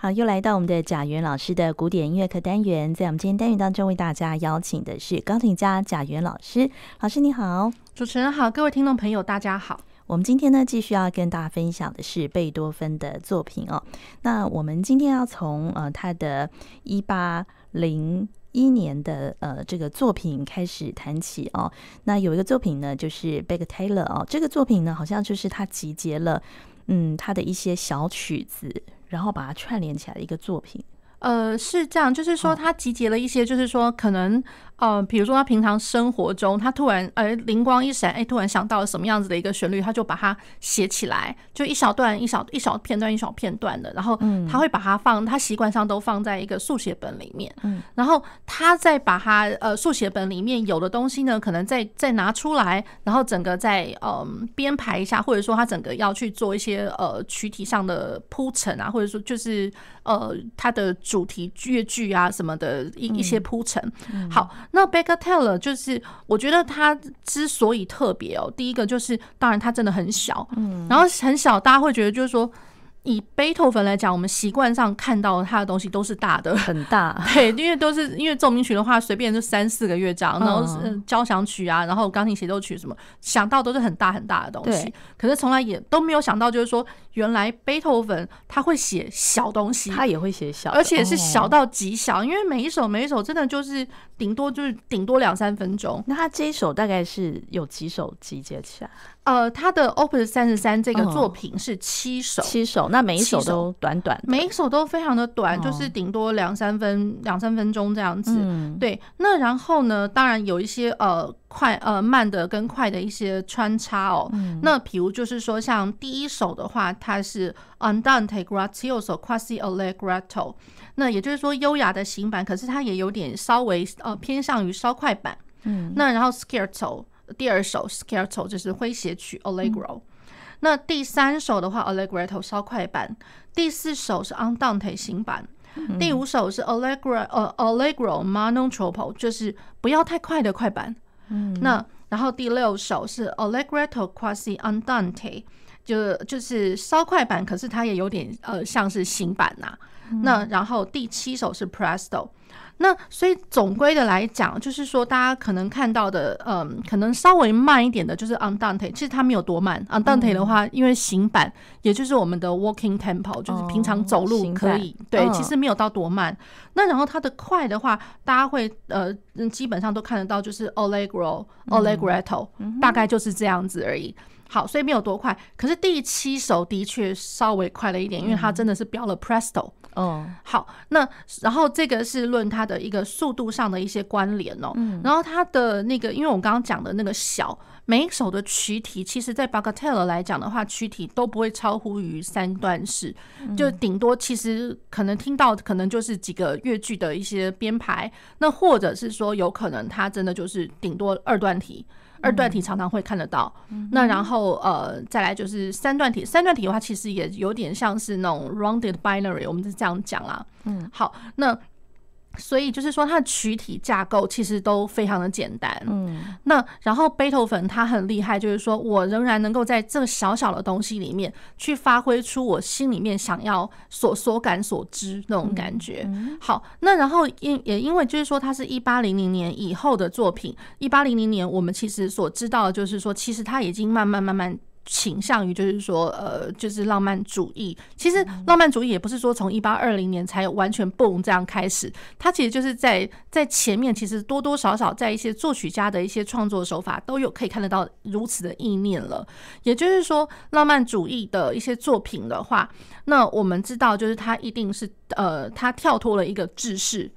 好，又来到我们的贾元老师的古典音乐课单元，在我们今天单元当中，为大家邀请的是钢琴家贾元老师。老师你好，主持人好，各位听众朋友大家好。我们今天呢，继续要跟大家分享的是贝多芬的作品哦。那我们今天要从呃他的一八零一年的呃这个作品开始谈起哦。那有一个作品呢，就是《Bagatelle》哦，这个作品呢，好像就是他集结了嗯他的一些小曲子。然后把它串联起来的一个作品，呃，是这样，就是说他集结了一些，就是说可能。呃，比如说他平常生活中，他突然呃灵光一闪，哎、欸，突然想到了什么样子的一个旋律，他就把它写起来，就一小段一小一小片段一小片段的，然后他会把它放，他习惯上都放在一个速写本里面，嗯，然后他再把它呃速写本里面有的东西呢，可能再再拿出来，然后整个再嗯编排一下，或者说他整个要去做一些呃曲体上的铺陈啊，或者说就是呃他的主题乐句啊什么的一一些铺陈，好。那 Baker Taylor 就是，我觉得他之所以特别哦，第一个就是，当然他真的很小，嗯，然后很小，大家会觉得就是说。以贝多芬来讲，我们习惯上看到他的东西都是大的，很大。对，因为都是因为奏鸣曲的话，随便就三四个乐章，然后是交响曲啊，然后钢琴协奏曲什么，想到都是很大很大的东西。可是从来也都没有想到，就是说原来贝多芬他会写小东西，他也会写小，而且是小到极小，因为每一首每一首真的就是顶多就是顶多两三分钟。那他这一首大概是有几首集结起来？呃，他的 Opus 三十三这个作品是七首，七首，那每一首都短短，每一首都非常的短，就是顶多两三分两三分钟这样子。对，那然后呢，当然有一些呃快呃慢的跟快的一些穿插哦。那比如就是说，像第一首的话，它是 Andante grazioso quasi allegretto，那也就是说优雅的行板，可是它也有点稍微呃偏向于稍快板。嗯，那然后 Scherzo。第二首 Scherzo 就是诙谐曲 Allegro，、嗯、那第三首的话 Allegretto 稍快板，第四首是 Andante 行板，嗯、第五首是 Allegro 呃 Allegro non troppo 就是不要太快的快板，嗯，那然后第六首是 Allegretto quasi Andante 就就是稍快板，可是它也有点呃像是行板呐、啊，嗯、那然后第七首是 Presto。那所以总归的来讲，就是说大家可能看到的，嗯，可能稍微慢一点的，就是 Andante，其实它没有多慢。Andante 的话，因为行板，也就是我们的 walking tempo，就是平常走路可以，对，其实没有到多慢。那然后它的快的话，大家会呃，基本上都看得到，就是 Allegro、Allegretto，大概就是这样子而已。好，所以没有多快。可是第七首的确稍微快了一点，因为它真的是标了 Presto。嗯，好，那然后这个是论它的一个速度上的一些关联哦。嗯，然后它的那个，因为我刚刚讲的那个小，每一首的曲体，其实在 Bagatelle 来讲的话，曲体都不会超乎于三段式，就顶多其实可能听到可能就是几个乐句的一些编排，那或者是说有可能它真的就是顶多二段体。二段体常常会看得到，那然后呃再来就是三段体，三段体的话其实也有点像是那种 rounded binary，我们是这样讲啊。嗯，好，那。所以就是说，它的躯体架构其实都非常的简单。嗯，那然后贝多芬他很厉害，就是说我仍然能够在这个小小的东西里面去发挥出我心里面想要所所感所知那种感觉。好，那然后因也因为就是说，它是一八零零年以后的作品。一八零零年，我们其实所知道的就是说，其实它已经慢慢慢慢。倾向于就是说，呃，就是浪漫主义。其实浪漫主义也不是说从一八二零年才完全 boom 这样开始，它其实就是在在前面，其实多多少少在一些作曲家的一些创作手法都有可以看得到如此的意念了。也就是说，浪漫主义的一些作品的话，那我们知道就是它一定是呃，它跳脱了一个制式。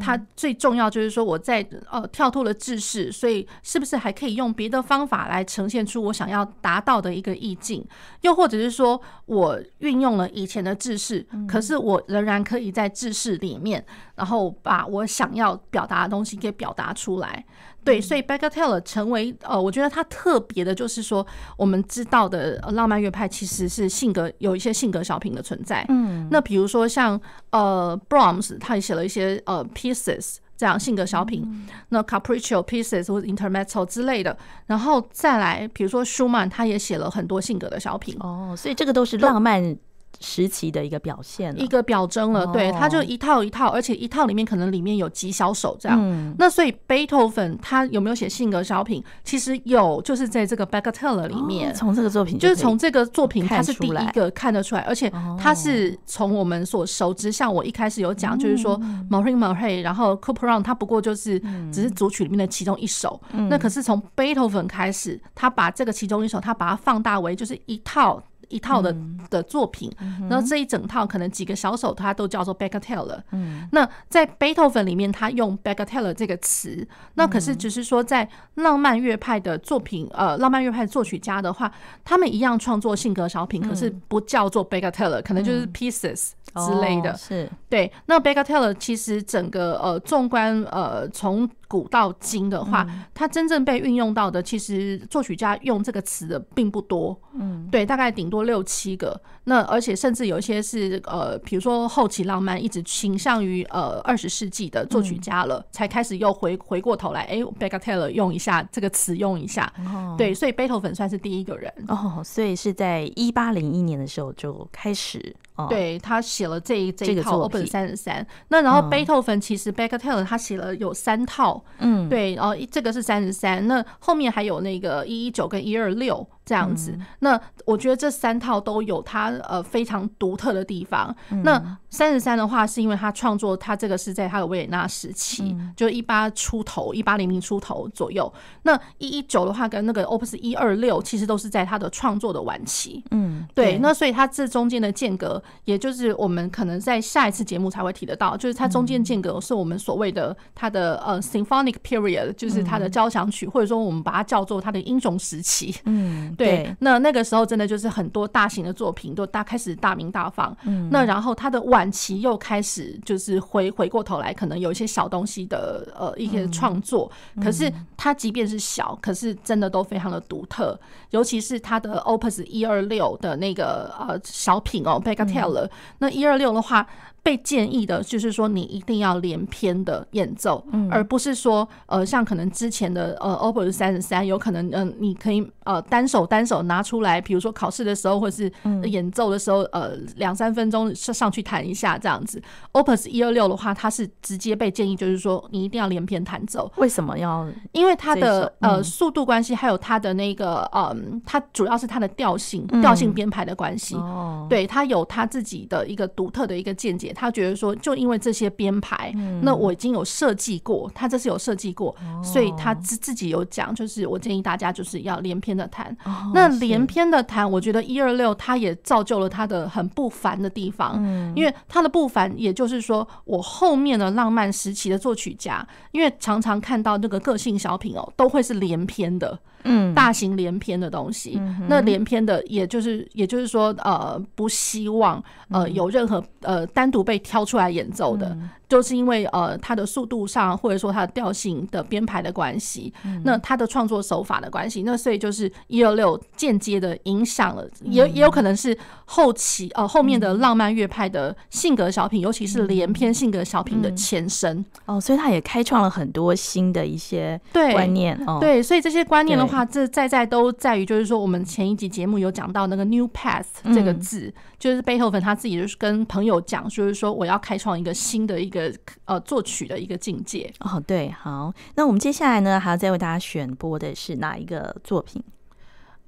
它最重要就是说，我在呃跳脱了制式，所以是不是还可以用别的方法来呈现出我想要达到的一个意境？又或者是说我运用了以前的制式，可是我仍然可以在制式里面，然后把我想要表达的东西给表达出来。对，所以 Bagatelle 成为呃，我觉得它特别的就是说，我们知道的浪漫乐派其实是性格有一些性格小品的存在。嗯，那比如说像呃 Brahms，他也写了一些呃 pieces 这样性格小品，嗯、那 Capriccio pieces 或者 Intermezzo 之类的，然后再来比如说舒曼，他也写了很多性格的小品。哦，所以这个都是浪漫。时期的一个表现，一个表征了。对，它就一套一套，而且一套里面可能里面有几小首这样。嗯、那所以贝多芬他有没有写性格小品？其实有，就是在这个 Bagatelle 里面。从、哦、这个作品就，是从这个作品，他是第一个看得出来，而且他是从我们所熟知，像我一开始有讲，就是说 Maurice Ravel，然后 Couperon 他不过就是只是组曲里面的其中一首。嗯、那可是从贝多芬开始，他把这个其中一首，他把它放大为就是一套。一套的的作品，然后这一整套可能几个小手，它都叫做 Bagatelle。嗯，那在贝多芬里面，他用 Bagatelle 这个词，那可是只是说在浪漫乐派的作品，呃，浪漫乐派作曲家的话，他们一样创作性格小品，可是不叫做 Bagatelle，可能就是 Pieces 之类的。是。对。那 Bagatelle 其实整个呃，纵观呃，从古到今的话，它真正被运用到的，其实作曲家用这个词的并不多。嗯，对，大概顶多六七个。那而且甚至有一些是呃，比如说后期浪漫一直倾向于呃二十世纪的作曲家了，才开始又回回过头来，哎，Bagatelle 用一下这个词用一下。对，所以贝多芬算是第一个人。哦，所以是在一八零一年的时候就开始。对，他写了这一这一套 Open 三十三。那然后贝多芬其实 Bagatelle 他写了有三套。嗯，对，然后这个是三十三，那后面还有那个一一九跟一二六。这样子，那我觉得这三套都有它呃非常独特的地方。那三十三的话，是因为他创作他这个是在他的维也纳时期，就一八出头，一八零零出头左右。那一一九的话，跟那个 Opus 一二六，其实都是在他的创作的晚期。嗯，对。那所以他这中间的间隔，也就是我们可能在下一次节目才会提得到，就是他中间间隔是我们所谓的他的呃 Symphonic Period，就是他的交响曲，或者说我们把它叫做他的英雄时期。嗯。对，那那个时候真的就是很多大型的作品都大开始大名大放，嗯，那然后他的晚期又开始就是回回过头来，可能有一些小东西的呃一些创作，可是他即便是小，可是真的都非常的独特，尤其是他的 Opus 一二六的那个呃小品哦，Bagatelle，那一二六的话。被建议的就是说，你一定要连篇的演奏，而不是说，呃，像可能之前的呃，Opus 三十三，有可能，嗯，你可以呃单手单手拿出来，比如说考试的时候，或是演奏的时候，呃，两三分钟上上去弹一下这样子。Opus 一二六的话，它是直接被建议，就是说你一定要连篇弹奏。为什么要？因为它的呃速度关系，还有它的那个嗯，它主要是它的调性调性编排的关系。哦，对，它有它自己的一个独特的一个见解。他觉得说，就因为这些编排，那我已经有设计过，他这是有设计过，所以他自自己有讲，就是我建议大家就是要连篇的谈。那连篇的谈，我觉得一二六他也造就了他的很不凡的地方，因为他的不凡，也就是说，我后面的浪漫时期的作曲家，因为常常看到那个个性小品哦，都会是连篇的。嗯，大型连篇的东西，那连篇的，也就是也就是说，呃，不希望呃有任何呃单独被挑出来演奏的。就是因为呃，它的速度上，或者说它的调性的编排的关系，那它的创作手法的关系，那所以就是一二六间接的影响了，也也有可能是后期呃后面的浪漫乐派的性格小品，尤其是连篇性格小品的前身。哦，所以它也开创了很多新的一些观念哦，对，所以这些观念的话，这在在都在于就是说，我们前一集节目有讲到那个 new path 这个字，就是贝多芬他自己就是跟朋友讲，就是说我要开创一个新的一个。呃，作曲的一个境界哦，对，好，那我们接下来呢，还要再为大家选播的是哪一个作品？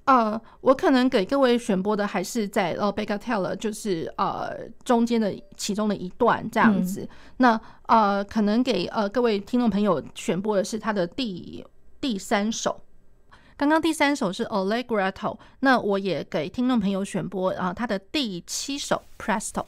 呃，我可能给各位选播的还是在呃，Bagatelle，就是呃中间的其中的一段这样子。嗯、那呃，可能给呃各位听众朋友选播的是他的第第三首。刚刚第三首是 Allegretto，那我也给听众朋友选播啊，他的第七首 Presto。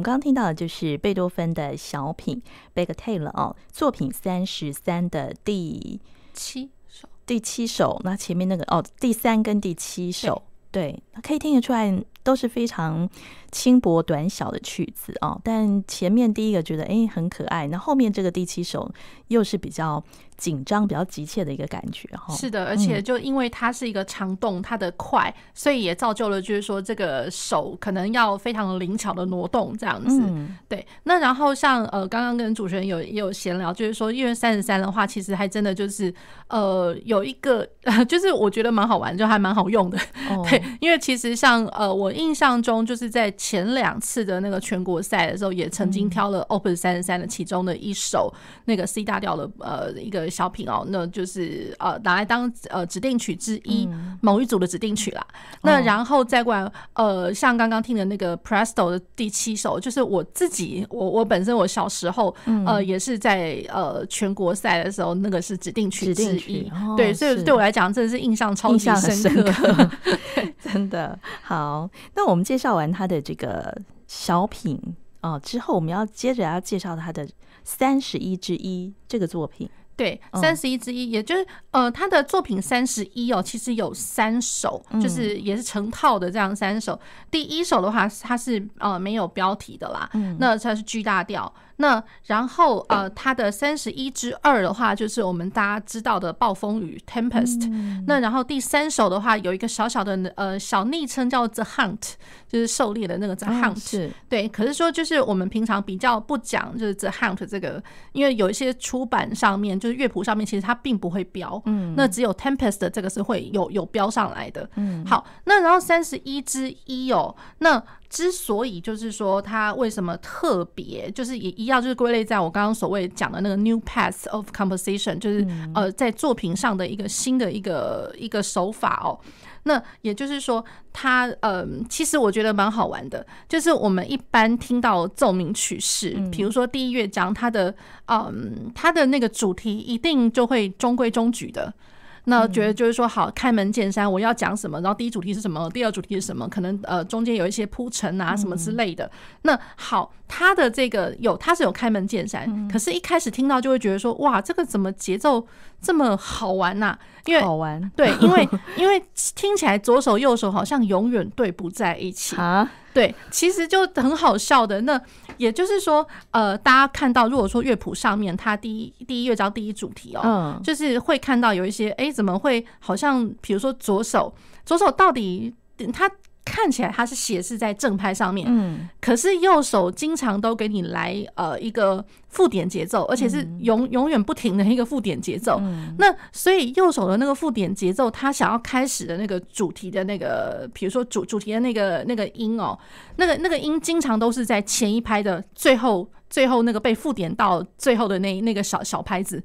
们刚刚听到的就是贝多芬的小品《Bagatelle》哦，作品三十三的第七首，第七首。那前面那个哦，第三跟第七首，对，对，可以听得出来都是非常轻薄短小的曲子哦。但前面第一个觉得哎很可爱，那后面这个第七首又是比较。紧张比较急切的一个感觉哈，是的，而且就因为它是一个长动，它的快，所以也造就了就是说这个手可能要非常灵巧的挪动这样子。对，那然后像呃刚刚跟主持人有也有闲聊，就是说因为三十三的话，其实还真的就是呃有一个 就是我觉得蛮好玩，就还蛮好用的。对，因为其实像呃我印象中就是在前两次的那个全国赛的时候，也曾经挑了 Open 三十三的其中的一首那个 C 大调的呃一个。小品哦，那就是呃拿来当呃指定曲之一，某一组的指定曲啦。那然后再过来呃，像刚刚听的那个 Presto 的第七首，就是我自己我我本身我小时候呃也是在呃全国赛的时候，那个是指定曲之一。对，所以对我来讲真的是印象超级深刻，真的。好，那我们介绍完他的这个小品啊之后，我们要接着要介绍他的三十一之一这个作品。对，三十一之一，也就是呃，他的作品三十一哦，其实有三首，就是也是成套的这样三首。第一首的话，它是呃没有标题的啦，那它是 G 大调。那然后呃，他的三十一之二的话，就是我们大家知道的暴风雨 Tempest。那然后第三首的话，有一个小小的呃小昵称叫 The Hunt，就是狩猎的那个 The Hunt。对，可是说就是我们平常比较不讲就是 The Hunt 这个，因为有一些出版上面就是乐谱上面其实它并不会标，嗯，那只有 Tempest 这个是会有有标上来的。嗯，好，那然后三十一之一哦，那。之所以就是说它为什么特别，就是也一样，就是归类在我刚刚所谓讲的那个 new Paths of composition，就是呃在作品上的一个新的一个一个手法哦。那也就是说，它呃其实我觉得蛮好玩的，就是我们一般听到奏鸣曲式，比如说第一乐章，它的嗯它的那个主题一定就会中规中矩的。那觉得就是说，好，开门见山，我要讲什么？然后第一主题是什么？第二主题是什么？可能呃中间有一些铺陈啊什么之类的。那好，他的这个有，他是有开门见山，可是一开始听到就会觉得说，哇，这个怎么节奏这么好玩呐？因为好玩，对，因为因为听起来左手右手好像永远对不在一起啊。对，其实就很好笑的。那也就是说，呃，大家看到，如果说乐谱上面它第一第一乐章第一主题哦，嗯，就是会看到有一些，哎，怎么会好像，比如说左手，左手到底它。看起来它是写是在正拍上面，嗯，可是右手经常都给你来呃一个附点节奏，而且是永永远不停的一个附点节奏。那所以右手的那个附点节奏，他想要开始的那个主题的那个，比如说主主题的那个那个音哦，那个那个音经常都是在前一拍的最后最后那个被附点到最后的那那个小小拍子，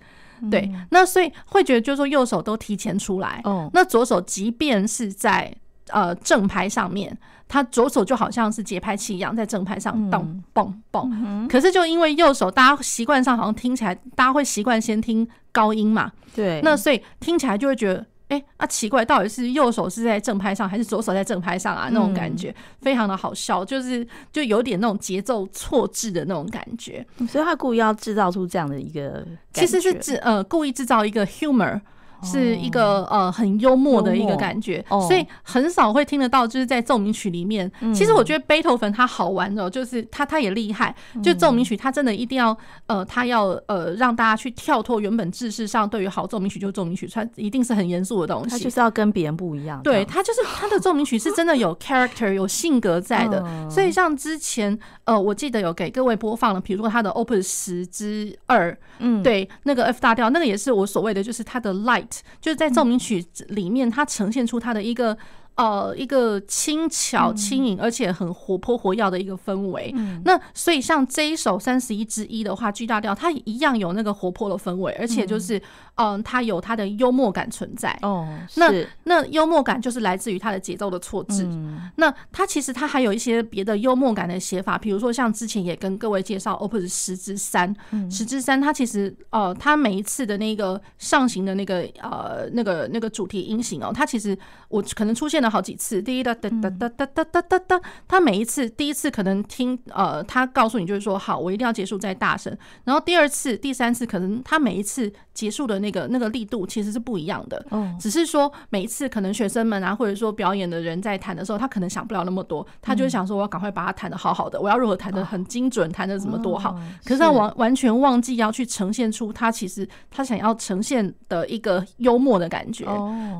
对。那所以会觉得就是说右手都提前出来，哦，那左手即便是在。呃，正拍上面，他左手就好像是节拍器一样，在正拍上咚蹦蹦。可是就因为右手，大家习惯上好像听起来，大家会习惯先听高音嘛。对。那所以听起来就会觉得，哎、欸，啊奇怪，到底是右手是在正拍上，还是左手在正拍上啊？那种感觉非常的好笑，就是就有点那种节奏错置的那种感觉。所以他故意要制造出这样的一个，其实是制呃故意制造一个 humor。是一个呃很幽默的一个感觉，所以很少会听得到，就是在奏鸣曲里面。其实我觉得贝多芬他好玩的，就是他他也厉害，就奏鸣曲他真的一定要呃他要呃让大家去跳脱原本制式上对于好奏鸣曲就奏鸣曲，它一定是很严肃的东西，他就是要跟别人不一样。对，他就是他的奏鸣曲是 真的有 character 有性格在的，所以像之前呃我记得有给各位播放了，比如说他的 Opus 十之二，嗯，对，那个 F 大调，那个也是我所谓的就是他的 light。就是在奏鸣曲里面，它呈现出它的一个呃一个轻巧轻盈，而且很活泼活跃的一个氛围。那所以像这一首三十一之一的话，G 大调，它一样有那个活泼的氛围，而且就是嗯，他有他的幽默感存在。哦，那那幽默感就是来自于他的节奏的错置。嗯、那他其实他还有一些别的幽默感的写法，比如说像之前也跟各位介绍 Opus 十之三，十之三，他其实呃，他每一次的那个上行的那个呃那个那个主题音型哦，他其实我可能出现了好几次，第一哒哒哒哒哒哒哒哒，他每一次第一次可能听呃，他告诉你就是说好，我一定要结束再大声，然后第二次、第三次可能他每一次结束的那个那个力度其实是不一样的，只是说每一次可能学生们啊，或者说表演的人在弹的时候，他可能想不了那么多，他就想说我要赶快把它弹的好好的，我要如何弹的很精准，弹的怎么多好，可是他完完全忘记要去呈现出他其实他想要呈现的一个幽默的感觉，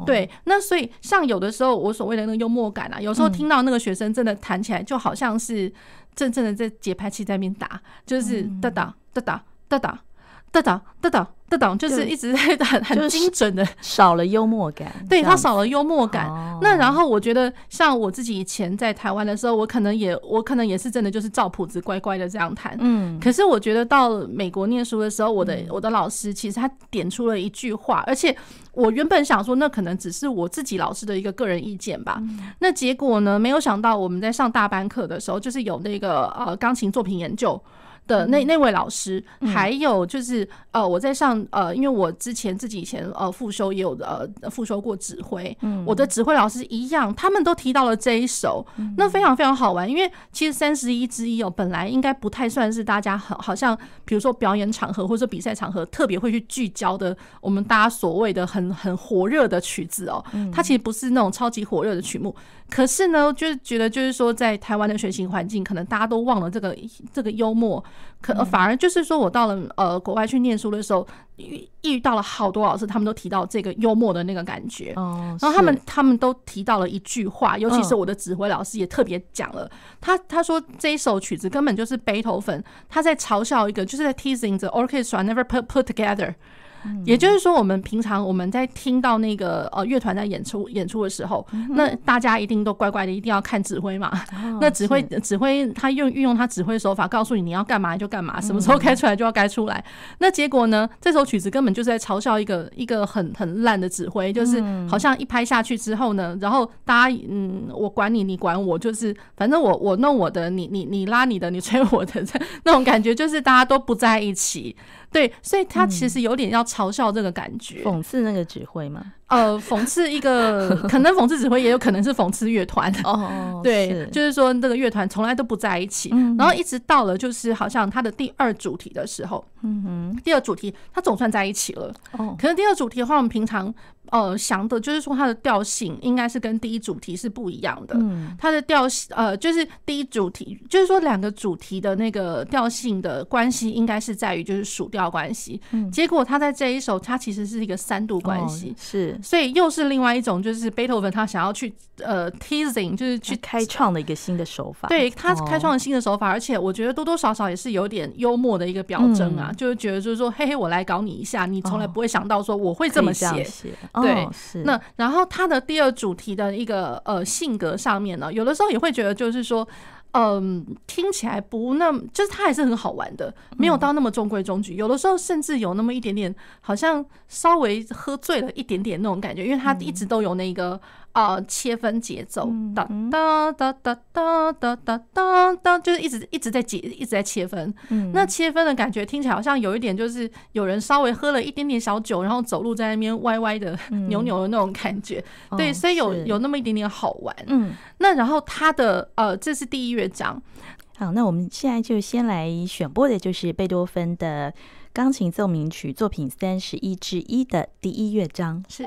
对，那所以像有的时候我所谓的那个幽默感啊，有时候听到那个学生真的弹起来就好像是真正的在节拍器在那边打，就是哒哒哒哒哒哒。哒哒哒哒哒哒，就是一直在 很很精准的，少了幽默感。对，他少了幽默感。那然后我觉得，像我自己以前在台湾的时候，我可能也我可能也是真的就是照谱子乖乖的这样弹。嗯。可是我觉得到美国念书的时候，我的我的老师其实他点出了一句话，而且我原本想说那可能只是我自己老师的一个个人意见吧。那结果呢，没有想到我们在上大班课的时候，就是有那个呃钢琴作品研究。的那那位老师，还有就是呃，我在上呃，因为我之前自己以前呃复修也有呃复修过指挥，我的指挥老师一样，他们都提到了这一首，那非常非常好玩，因为其实三十一之一哦，本来应该不太算是大家很好像，比如说表演场合或者比赛场合特别会去聚焦的，我们大家所谓的很很火热的曲子哦，它其实不是那种超级火热的曲目，可是呢，就是觉得就是说在台湾的学习环境，可能大家都忘了这个这个幽默。可反而就是说，我到了呃国外去念书的时候，遇遇到了好多老师，他们都提到这个幽默的那个感觉。然后他们他们都提到了一句话，尤其是我的指挥老师也特别讲了，他他说这一首曲子根本就是背头粉他在嘲笑一个，就是在 teasing the orchestra never put put together。也就是说，我们平常我们在听到那个呃乐团在演出演出的时候，那大家一定都乖乖的，一定要看指挥嘛。那指挥指挥他用运用他指挥手法，告诉你你要干嘛就干嘛，什么时候该出来就要该出来。那结果呢，这首曲子根本就是在嘲笑一个一个很很烂的指挥，就是好像一拍下去之后呢，然后大家嗯，我管你，你管我，就是反正我我弄我的，你你你拉你的，你吹我的，那种感觉就是大家都不在一起。对，所以他其实有点要嘲笑这个感觉，讽刺那个指挥吗？呃，讽刺一个，可能讽刺指挥，也有可能是讽刺乐团。哦，对，就是说这个乐团从来都不在一起，然后一直到了就是好像他的第二主题的时候，嗯哼，第二主题他总算在一起了。哦，可是第二主题的话，我们平常呃想的就是说它的调性应该是跟第一主题是不一样的。嗯，它的调性呃就是第一主题，就是说两个主题的那个调性的关系应该是在于就是属调关系。嗯，结果他在这一首，他其实是一个三度关系。是。所以又是另外一种，就是贝多芬他想要去呃 teasing，就是去开创的一个新的手法。对，他开创了新的手法，而且我觉得多多少少也是有点幽默的一个表征啊，就是觉得就是说，嘿嘿，我来搞你一下，你从来不会想到说我会这么写。对，那然后他的第二主题的一个呃性格上面呢，有的时候也会觉得就是说。嗯，听起来不那么，就是它还是很好玩的，没有到那么中规中矩。有的时候甚至有那么一点点，好像稍微喝醉了一点点那种感觉，因为它一直都有那个。啊，切分节奏，哒哒哒哒哒哒哒哒哒，就是一直一直在节，一直在切分。那切分的感觉听起来好像有一点，就是有人稍微喝了一点点小酒，然后走路在那边歪歪的、扭扭的那种感觉。对，所以有有那么一点点好玩。嗯，那然后他的呃，这是第一乐章。好，那我们现在就先来选播的就是贝多芬的钢琴奏鸣曲作品三十一之一的第一乐章。是。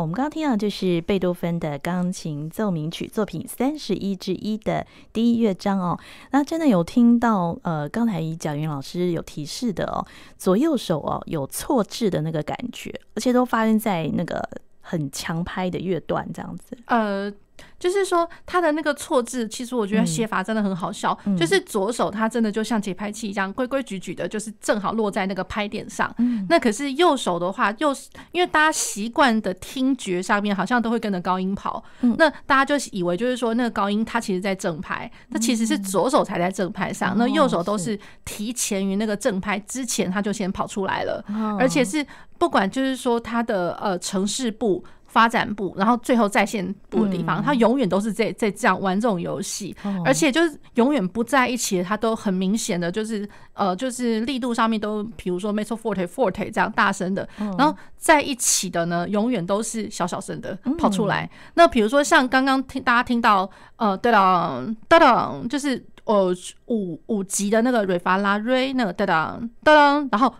我们刚刚听到就是贝多芬的钢琴奏鸣曲作品三十一之一的第一乐章哦。那真的有听到呃，刚才贾云老师有提示的哦，左右手哦有错置的那个感觉，而且都发生在那个很强拍的乐段这样子。呃。就是说，他的那个错字，其实我觉得写法真的很好笑。嗯、就是左手，他真的就像节拍器一样，规规矩矩的，就是正好落在那个拍点上。嗯、那可是右手的话，右因为大家习惯的听觉上面，好像都会跟着高音跑。嗯、那大家就以为就是说，那个高音它其实在正拍，它其实是左手才在正拍上。嗯、那右手都是提前于那个正拍之前，他就先跑出来了。哦、而且是不管就是说他的呃城市部。发展部，然后最后在线部的地方，他永远都是在在这样玩这种游戏，而且就是永远不在一起，他都很明显的就是呃，就是力度上面都，比如说 mezzo forte forte 这样大声的，然后在一起的呢，永远都是小小声的跑出来。那比如说像刚刚听大家听到呃，哒哒哒哒，就是呃五五级的那个瑞法拉瑞那个哒当哒当，然后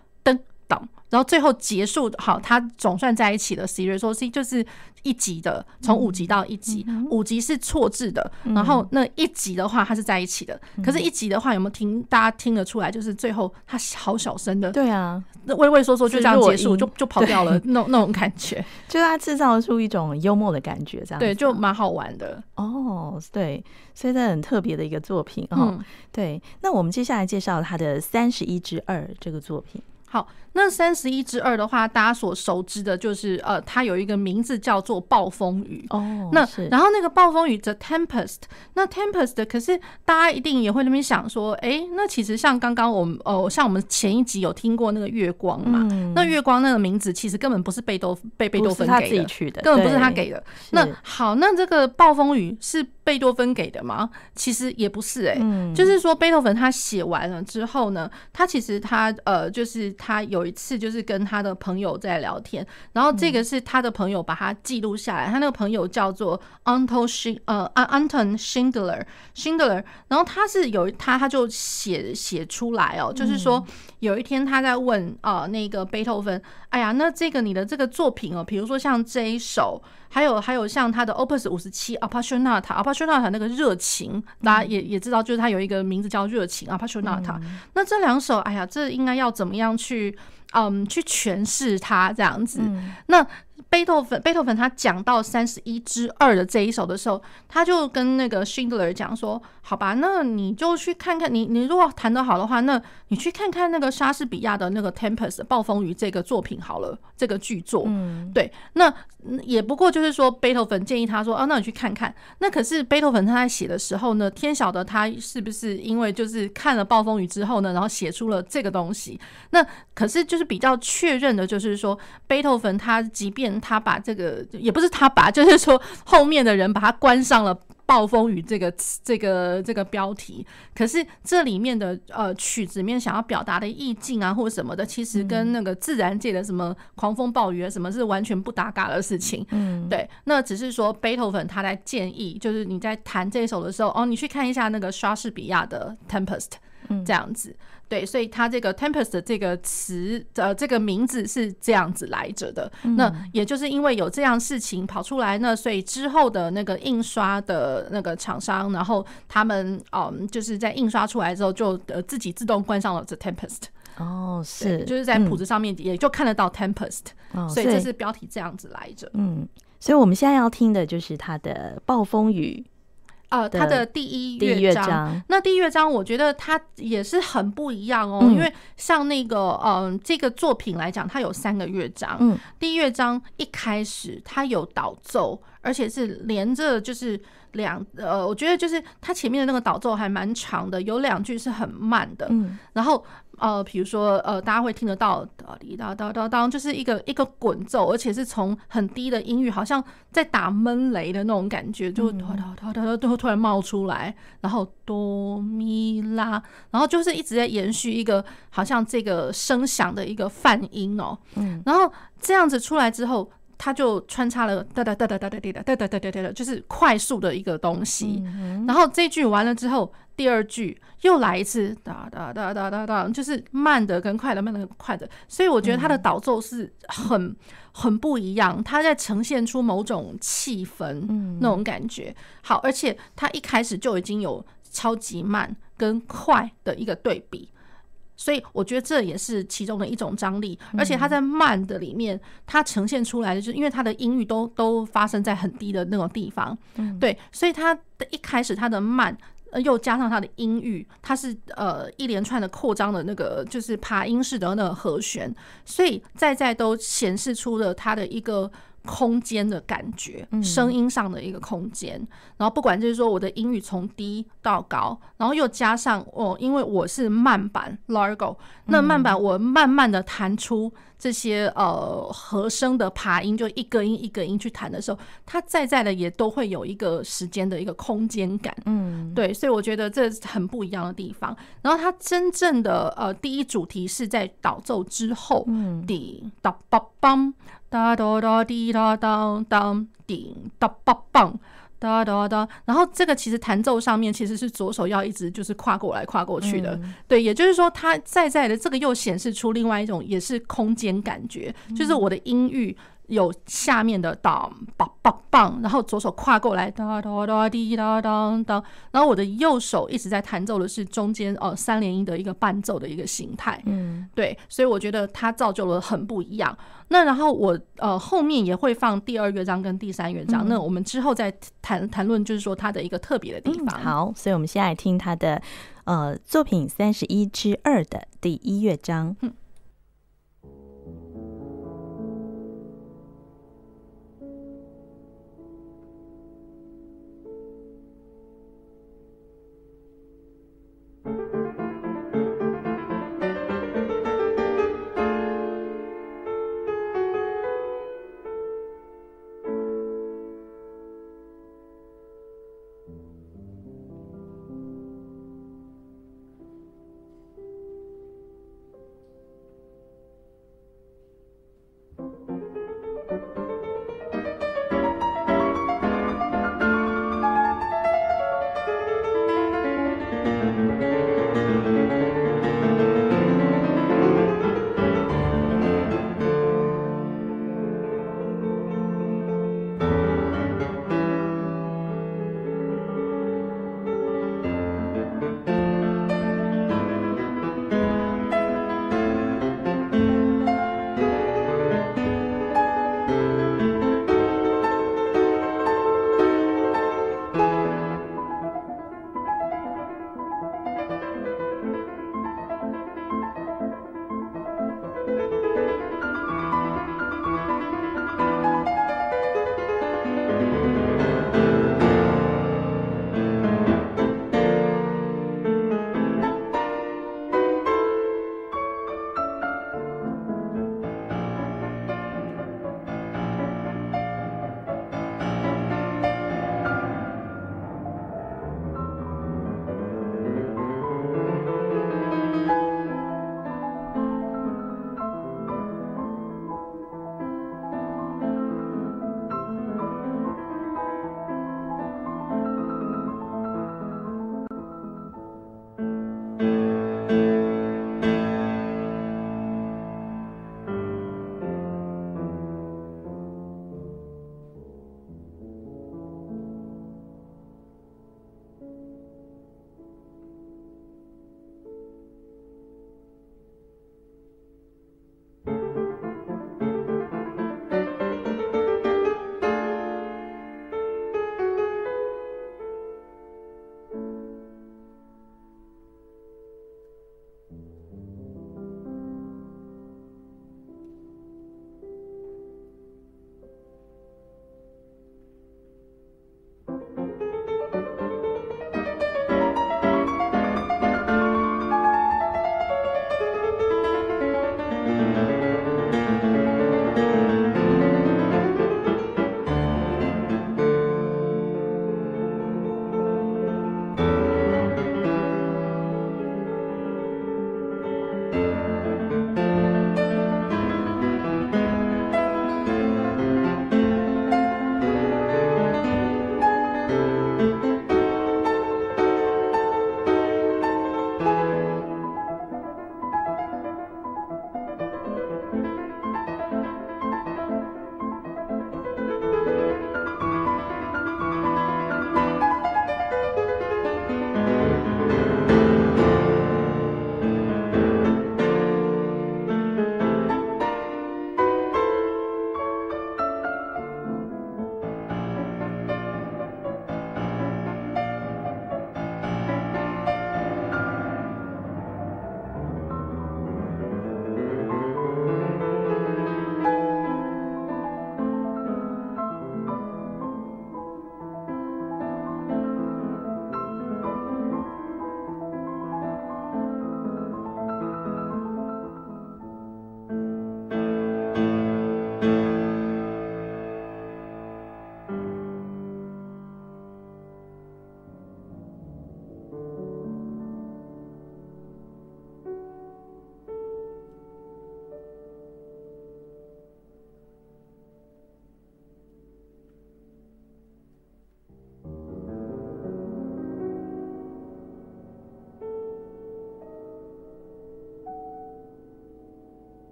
然后最后结束好，他总算在一起了。Si re sol si 就是一级的，从五级到一级，五级是错字的。然后那一级的话，他是在一起的。可是，一级的话有没有听？大家听得出来？就是最后他好小声的。对啊，那畏畏缩缩就这样结束，就就跑掉了。那那种感觉，就他制造出一种幽默的感觉，这样对，就蛮好玩的。哦，对，所以这很特别的一个作品哦。对，那我们接下来介绍他的三十一之二这个作品。好，那三十一之二的话，大家所熟知的就是呃，它有一个名字叫做暴风雨哦。那然后那个暴风雨 The Tempest，那 Tempest 可是大家一定也会那边想说，哎、欸，那其实像刚刚我们呃，像我们前一集有听过那个月光嘛？嗯、那月光那个名字其实根本不是贝多被贝多芬给的，的根本不是他给的。那好，那这个暴风雨是。贝多芬给的吗？其实也不是哎、就是说贝多芬他写完了之后呢，他其实他呃，就是他有一次就是跟他的朋友在聊天，然后这个是他的朋友把他记录下来，他那个朋友叫做 Anton Sch 呃 Anton Schindler Schindler，然后他是有他他就写写出来哦，就是说有一天他在问啊、呃、那个贝多芬，哎呀，那这个你的这个作品哦，比如说像这一首。还有还有像他的 Opus 五十七 Appassionata，Appassionata 那个热情，大家也也知道，就是他有一个名字叫热情 Appassionata。那这两首，哎呀，这应该要怎么样去嗯去诠释它这样子？那。贝多芬，贝多芬他讲到三十一之二的这一首的时候，他就跟那个 Schindler 讲说：“好吧，那你就去看看，你你如果弹得好的话，那你去看看那个莎士比亚的那个 Tempest 暴风雨这个作品好了，这个剧作。嗯，对，那也不过就是说，贝多芬建议他说：哦，那你去看看。那可是贝多芬他在写的时候呢，天晓得他是不是因为就是看了暴风雨之后呢，然后写出了这个东西。那可是就是比较确认的，就是说贝多芬他即便他把这个也不是他把，就是说后面的人把他关上了“暴风雨”这个这个这个标题。可是这里面的呃曲子里面想要表达的意境啊，或者什么的，其实跟那个自然界的什么狂风暴雨啊，什么是完全不搭嘎的事情。嗯，对。那只是说贝多芬他在建议，就是你在弹这首的时候，哦，你去看一下那个莎士比亚的《Tempest》，这样子。对，所以它这个 tempest 这个词呃，这个名字是这样子来着的。那也就是因为有这样事情跑出来呢，所以之后的那个印刷的那个厂商，然后他们嗯，就是在印刷出来之后，就呃自己自动关上了 the tempest。哦，是，就是在谱子上面也就看得到 tempest。哦，所以这是标题这样子来着。嗯，所以我们现在要听的就是它的暴风雨。呃，他的第一乐章，那第一乐章，我觉得它也是很不一样哦。因为像那个，嗯，这个作品来讲，它有三个乐章。嗯，第一乐章一开始它有导奏，而且是连着，就是两呃，我觉得就是它前面的那个导奏还蛮长的，有两句是很慢的。嗯，然后。呃，比如说，呃，大家会听得到哒滴哒哒哒哒，就是一个一个滚奏，而且是从很低的音域，好像在打闷雷的那种感觉，就哒哒哒哒都会突然冒出来，然后哆咪拉，然后就是一直在延续一个好像这个声响的一个泛音哦，嗯，然后这样子出来之后。它就穿插了哒哒哒哒哒哒哒哒哒哒哒哒，就是快速的一个东西。然后这句完了之后，第二句又来一次哒哒哒哒哒哒，就是慢的跟快的，慢的跟快的。所以我觉得他的导奏是很很不一样，他在呈现出某种气氛，那种感觉。好，而且他一开始就已经有超级慢跟快的一个对比。所以我觉得这也是其中的一种张力，而且它在慢的里面，它呈现出来的就是因为它的音域都都发生在很低的那种地方，对，所以它的一开始它的慢，又加上它的音域，它是呃一连串的扩张的那个就是爬音式的那个和弦，所以在在都显示出了它的一个。空间的感觉，声音上的一个空间，然后不管就是说我的英语从低到高，然后又加上哦，因为我是慢板 Largo，那慢板我慢慢的弹出这些呃和声的爬音，就一个音一个音去弹的时候，它在在的也都会有一个时间的一个空间感，嗯，对，所以我觉得这很不一样的地方。然后它真正的呃第一主题是在导奏之后，嗯，滴哒梆梆。哒哒哒滴哒当当顶哒梆梆哒哒哒，然后这个其实弹奏上面其实是左手要一直就是跨过来跨过去的，对，也就是说它在在的这个又显示出另外一种也是空间感觉，就是我的音域。有下面的当棒棒棒，然后左手跨过来哒哒哒滴哒当当，然后我的右手一直在弹奏的是中间哦三连音的一个伴奏的一个形态，嗯，对，所以我觉得它造就了很不一样。那然后我呃后面也会放第二乐章跟第三乐章，嗯、那我们之后再谈谈论，就是说它的一个特别的地方。嗯、好，所以我们先来听他的呃作品三十一之二的第一乐章。嗯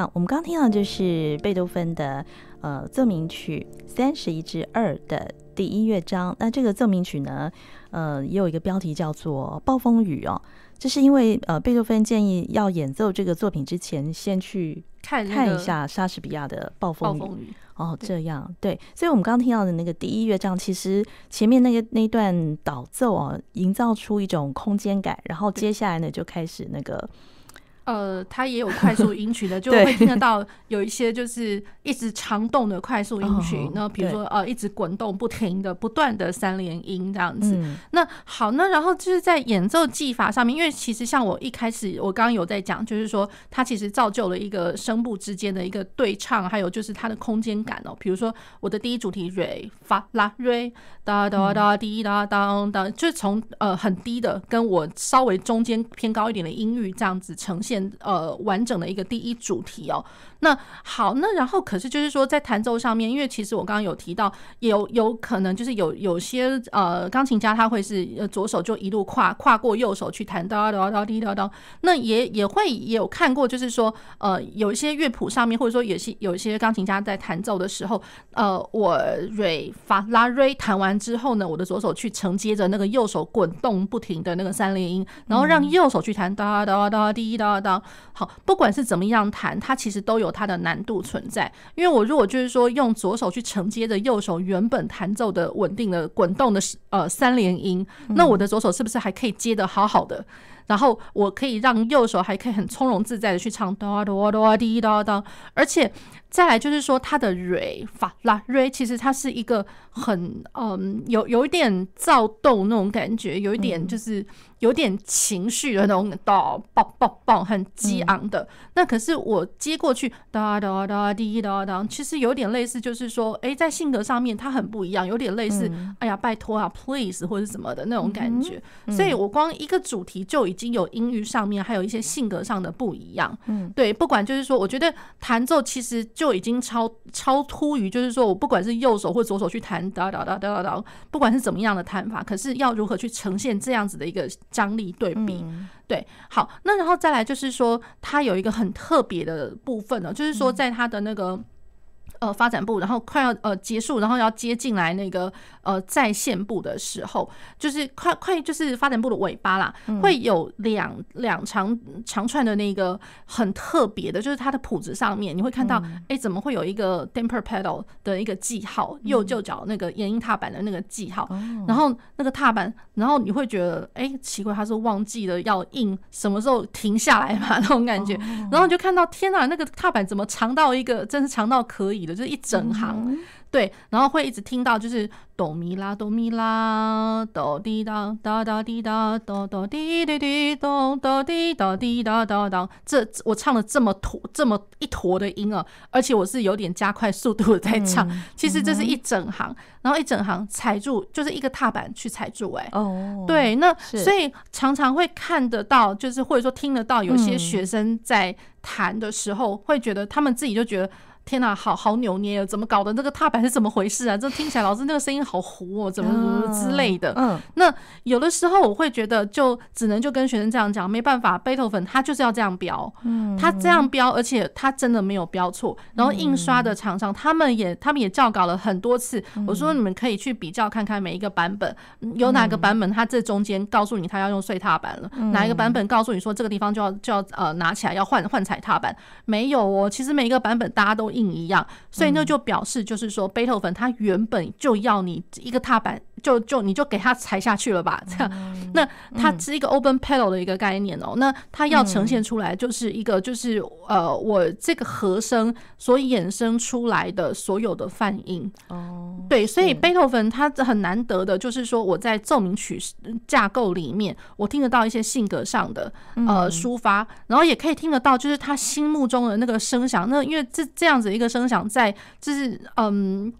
好，我们刚刚听到就是贝多芬的呃奏鸣曲三十一之二的第一乐章。那这个奏鸣曲呢，呃，也有一个标题叫做《暴风雨》哦。这是因为呃，贝多芬建议要演奏这个作品之前，先去看看一下莎士比亚的暴风雨。暴风雨哦，这样对，对。所以我们刚刚听到的那个第一乐章，其实前面那个那段导奏啊，营造出一种空间感，然后接下来呢，就开始那个。呃，它也有快速音群的，就会听得到有一些就是一直长动的快速音群。那比如说呃，一直滚动不停的、不断的三连音这样子。嗯、那好，那然后就是在演奏技法上面，因为其实像我一开始我刚刚有在讲，就是说它其实造就了一个声部之间的一个对唱，还有就是它的空间感哦。比如说我的第一主题瑞发拉瑞哒哒哒滴哒当当，就是从呃很低的跟我稍微中间偏高一点的音域这样子呈现。呃，完整的一个第一主题哦。那好，那然后可是就是说，在弹奏上面，因为其实我刚刚有提到，有有可能就是有有些呃钢琴家他会是呃左手就一路跨跨过右手去弹哒哒哒滴哒哒。那也也会也有看过，就是说呃有一些乐谱上面，或者说有些有一些钢琴家在弹奏的时候，呃我瑞发拉瑞弹完之后呢，我的左手去承接着那个右手滚动不停的那个三连音，然后让右手去弹哒哒哒滴哒哒。好，不管是怎么样弹，它其实都有它的难度存在。因为我如果就是说用左手去承接着右手原本弹奏的稳定的滚动的呃三连音，那我的左手是不是还可以接得好好的？然后我可以让右手还可以很从容自在的去唱哆哆哆滴哒哒，而且再来就是说它的蕊法拉蕊，其实它是一个很嗯有有一点躁动那种感觉，有一点就是。有点情绪的那种，到爆爆爆，很激昂的。那可是我接过去，哒哒哒滴哒哒，其实有点类似，就是说，哎，在性格上面它很不一样，有点类似，哎呀，拜托啊，please 或者什么的那种感觉。所以我光一个主题就已经有音域上面，还有一些性格上的不一样。嗯，对，不管就是说，我觉得弹奏其实就已经超超突于，就是说我不管是右手或左手去弹，哒哒哒哒哒，不管是怎么样的弹法，可是要如何去呈现这样子的一个。张力对比，对，好，那然后再来就是说，它有一个很特别的部分呢，就是说，在它的那个。呃，发展部，然后快要呃结束，然后要接进来那个呃在线部的时候，就是快快就是发展部的尾巴啦，嗯、会有两两长长串的那个很特别的，就是它的谱子上面你会看到，哎、怎么会有一个 damper pedal 的一个记号，嗯、右右脚那个延音踏板的那个记号，嗯、然后那个踏板，然后你会觉得，哎、欸，奇怪，他是忘记了要印什么时候停下来嘛那种感觉，哦、然后你就看到，天哪，那个踏板怎么长到一个，真是长到可以。就是一整行，对，然后会一直听到就是哆咪啦哆咪啦哆滴哒哒哒滴哒哆哆滴滴滴哆哆滴哒滴哒哒哒，这我唱了这么坨这么一坨的音啊，而且我是有点加快速度在唱，其实这是一整行，然后一整行踩住就是一个踏板去踩住，哎，哦，对，那所以常常会看得到，就是或者说听得到有些学生在弹的时候，会觉得他们自己就觉得。天呐，好好扭捏哦，怎么搞的？那个踏板是怎么回事啊？这听起来老师那个声音好糊哦，怎么怎么之类的。嗯，那有的时候我会觉得，就只能就跟学生这样讲，没办法，贝多芬他就是要这样标，嗯，他这样标，而且他真的没有标错。然后印刷的厂商他们也他们也校稿了很多次，我说你们可以去比较看看每一个版本，有哪个版本他这中间告诉你他要用碎踏板了，哪一个版本告诉你说这个地方就要就要呃拿起来要换换踩踏板，没有哦，其实每一个版本大家都。一样，所以那就表示就是说，贝多芬他原本就要你一个踏板，就就你就给他踩下去了吧，这样。那它是一个 open pedal 的一个概念哦。那它要呈现出来就是一个就是呃，我这个和声所衍生出来的所有的泛音哦。对，所以贝多芬他很难得的就是说，我在奏鸣曲架构里面，我听得到一些性格上的呃抒发，然后也可以听得到就是他心目中的那个声响。那因为这这样子。一个声响在，就是嗯，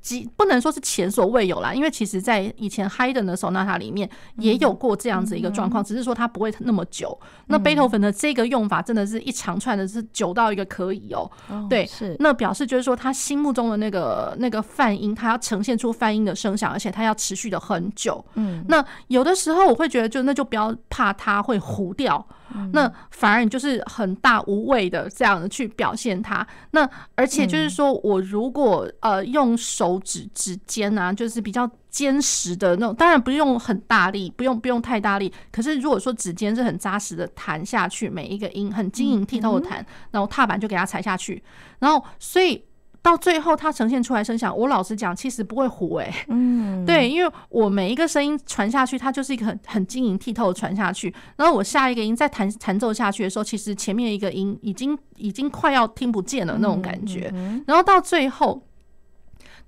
几不能说是前所未有啦，因为其实在以前 Haydn 的 Sonata 里面也有过这样子一个状况，只是说它不会那么久。那贝多芬的这个用法真的是一长串的，是久到一个可以喔。对，是那表示就是说他心目中的那个那个泛音，他要呈现出泛音的声响，而且他要持续的很久。嗯，那有的时候我会觉得，就那就不要怕它会糊掉。嗯、那反而你就是很大无畏的这样的去表现它。那而且就是说我如果呃用手指指尖啊，就是比较坚实的那种，当然不用很大力，不用不用太大力。可是如果说指尖是很扎实的弹下去，每一个音很晶莹剔透的弹，然后踏板就给它踩下去，然后所以。到最后，它呈现出来声响，我老实讲，其实不会糊哎、欸。嗯，对，因为我每一个声音传下去，它就是一个很 很晶莹剔透的传下去。然后我下一个音再弹弹奏下去的时候，其实前面一个音已经已经快要听不见了那种感觉。然后到最后。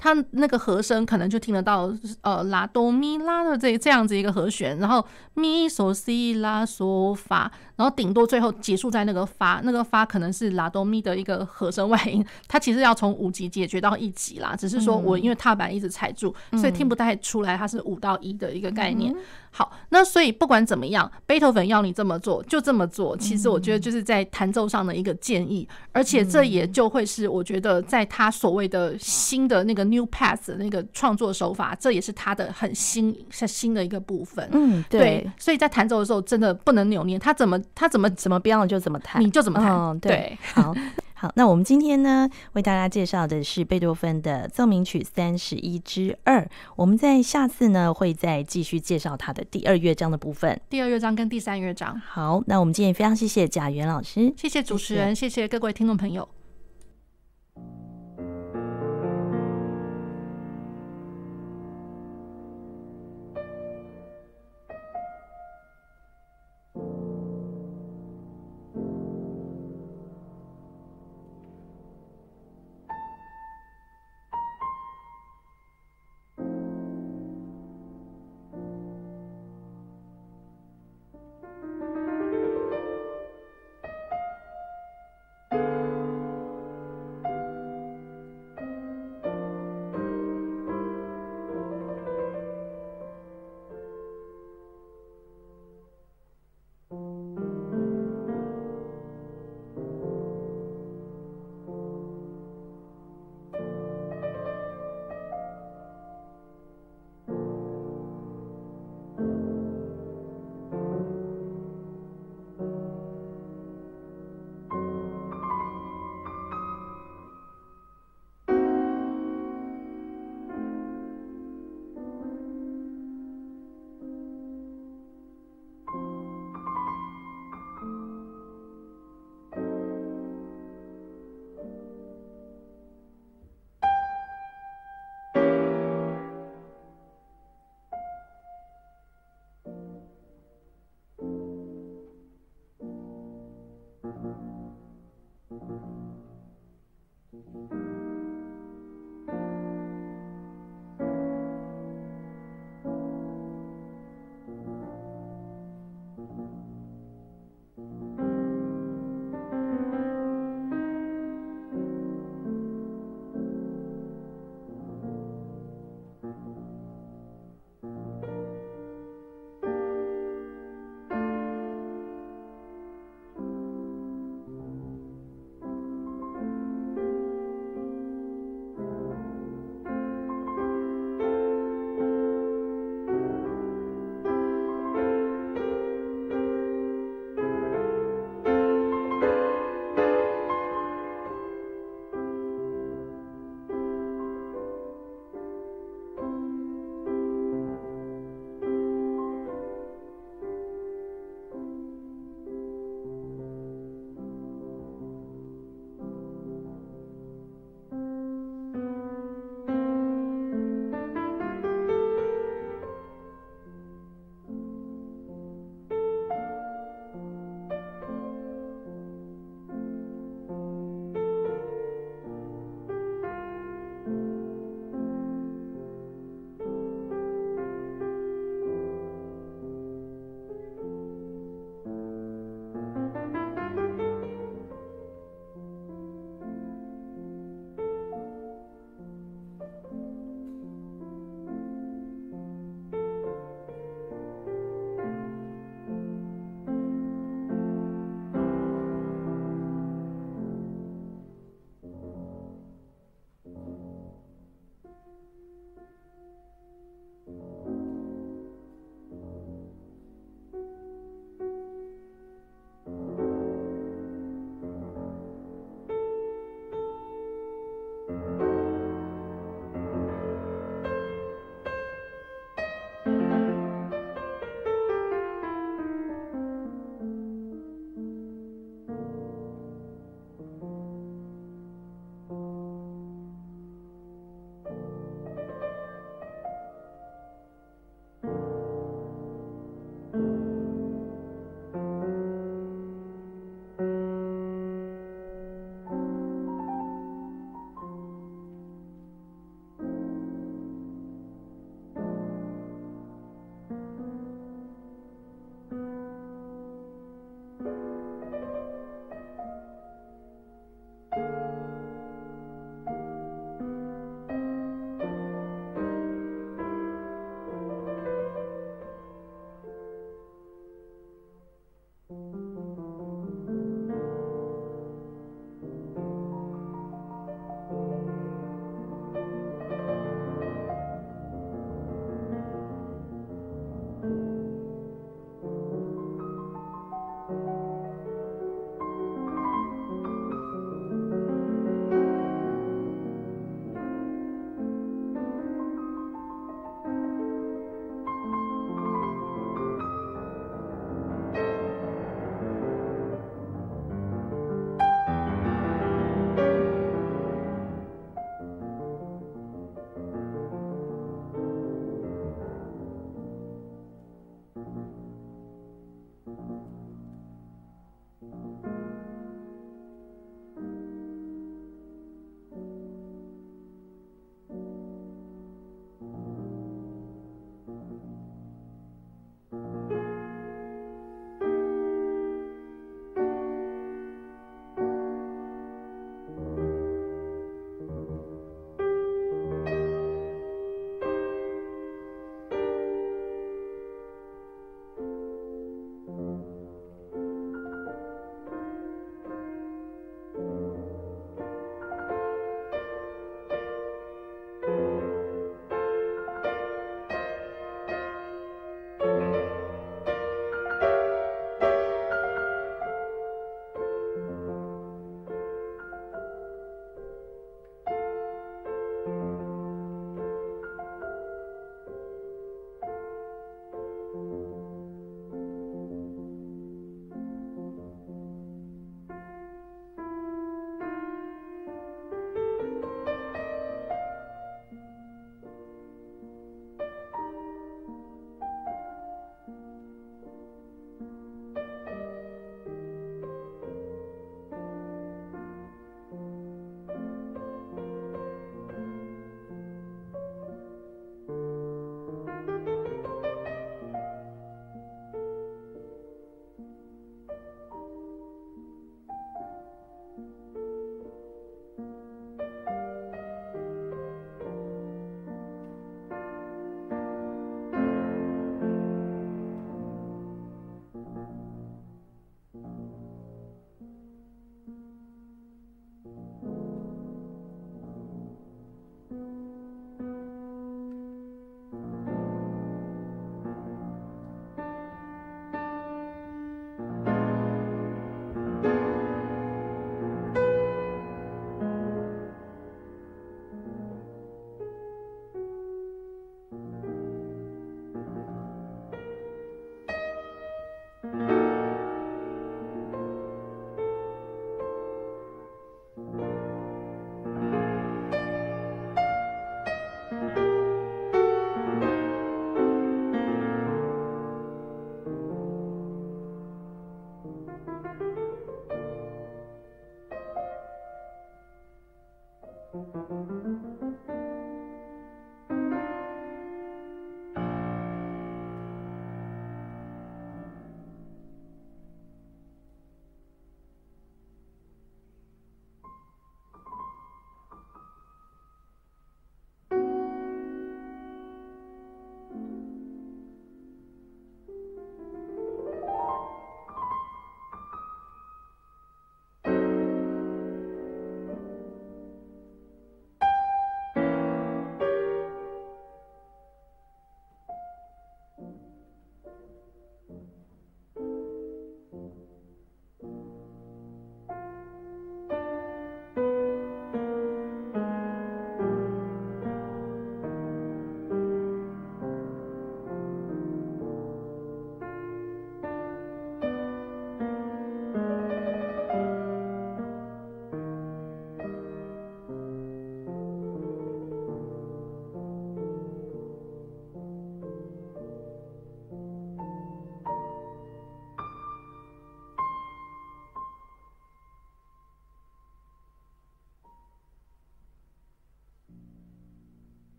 它那个和声可能就听得到，呃，拉哆咪拉的这这样子一个和弦，然后咪嗦西拉嗦发，然后顶多最后结束在那个发，那个发可能是拉哆咪的一个和声外音，它其实要从五级解决到一级啦，只是说我因为踏板一直踩住，所以听不太出来它是五到一的一个概念。好，那所以不管怎么样，贝多芬要你这么做就这么做。其实我觉得就是在弹奏上的一个建议，而且这也就会是我觉得在他所谓的新的那个 new path 的那个创作手法，这也是他的很新、是新的一个部分。嗯，对。所以在弹奏的时候，真的不能扭捏，他怎么他怎么怎么编了就怎么弹，你就怎么弹。对，好。好，那我们今天呢，为大家介绍的是贝多芬的奏鸣曲三十一之二。我们在下次呢，会再继续介绍他的第二乐章的部分。第二乐章跟第三乐章。好，那我们今天非常谢谢贾元老师，谢谢主持人，谢谢，谢谢各位听众朋友。